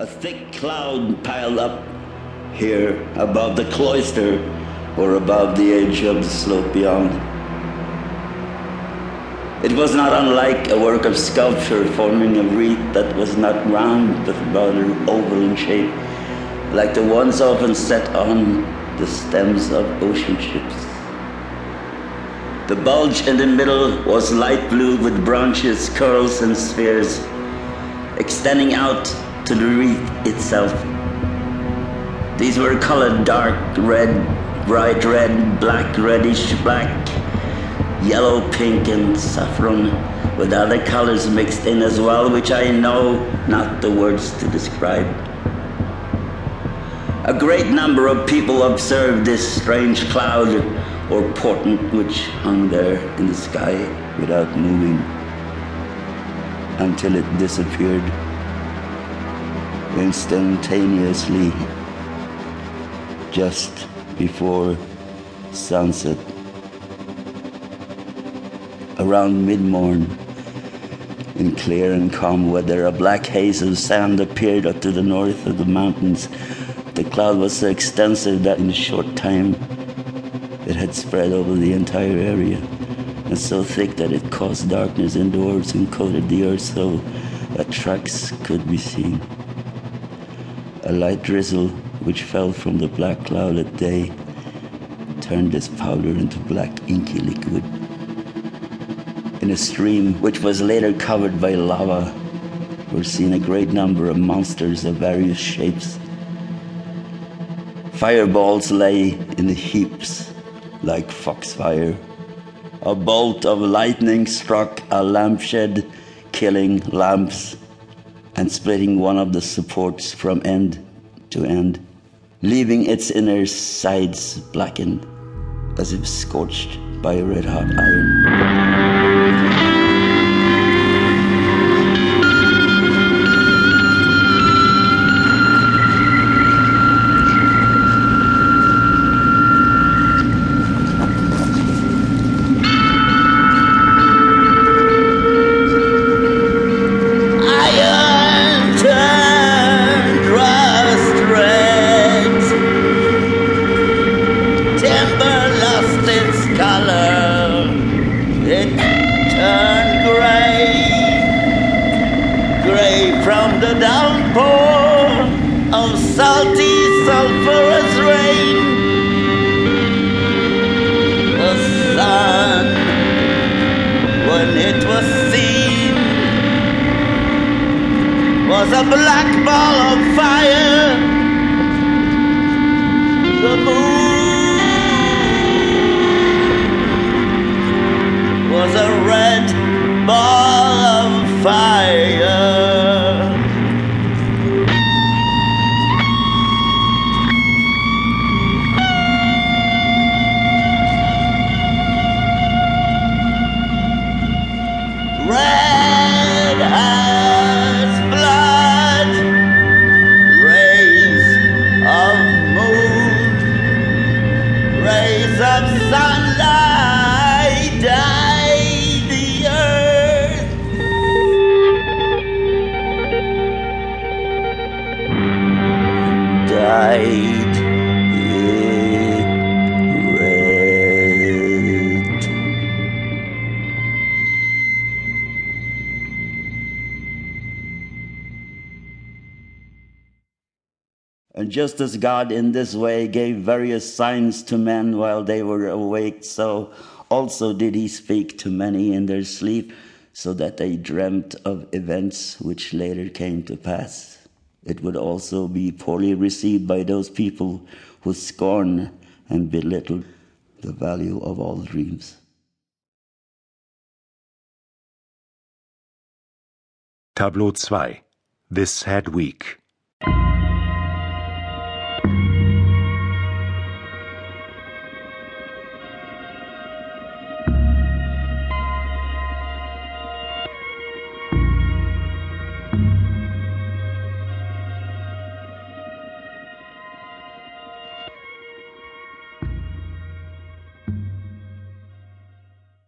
A thick cloud piled up here above the cloister or above the edge of the slope beyond. It was not unlike a work of sculpture forming a wreath that was not round but rather oval in shape, like the ones often set on the stems of ocean ships. The bulge in the middle was light blue with branches, curls, and spheres extending out to the wreath itself. These were colored dark red, bright red, black, reddish black, yellow, pink, and saffron, with other colors mixed in as well, which I know not the words to describe. A great number of people observed this strange cloud or portent which hung there in the sky without moving until it disappeared instantaneously just before sunset. Around mid morn, in clear and calm weather, a black haze of sand appeared up to the north of the mountains. The cloud was so extensive that in a short time it had spread over the entire area and so thick that it caused darkness indoors and coated the earth so that tracks could be seen. A light drizzle which fell from the black cloud at day turned this powder into black inky liquid. In a stream which was later covered by lava were seen a great number of monsters of various shapes. Fireballs lay in heaps like foxfire a bolt of lightning struck a lampshade, killing lamps and splitting one of the supports from end to end, leaving its inner sides blackened as if scorched by a red hot iron. salty, sulphurous rain. The sun, when it was seen, was a black ball of fire. The moon was a red ball of fire. And just as God in this way gave various signs to men while they were awake, so also did he speak to many in their sleep, so that they dreamt of events which later came to pass. It would also be poorly received by those people who scorn and belittle the value of all dreams. Tableau 2 This Head Week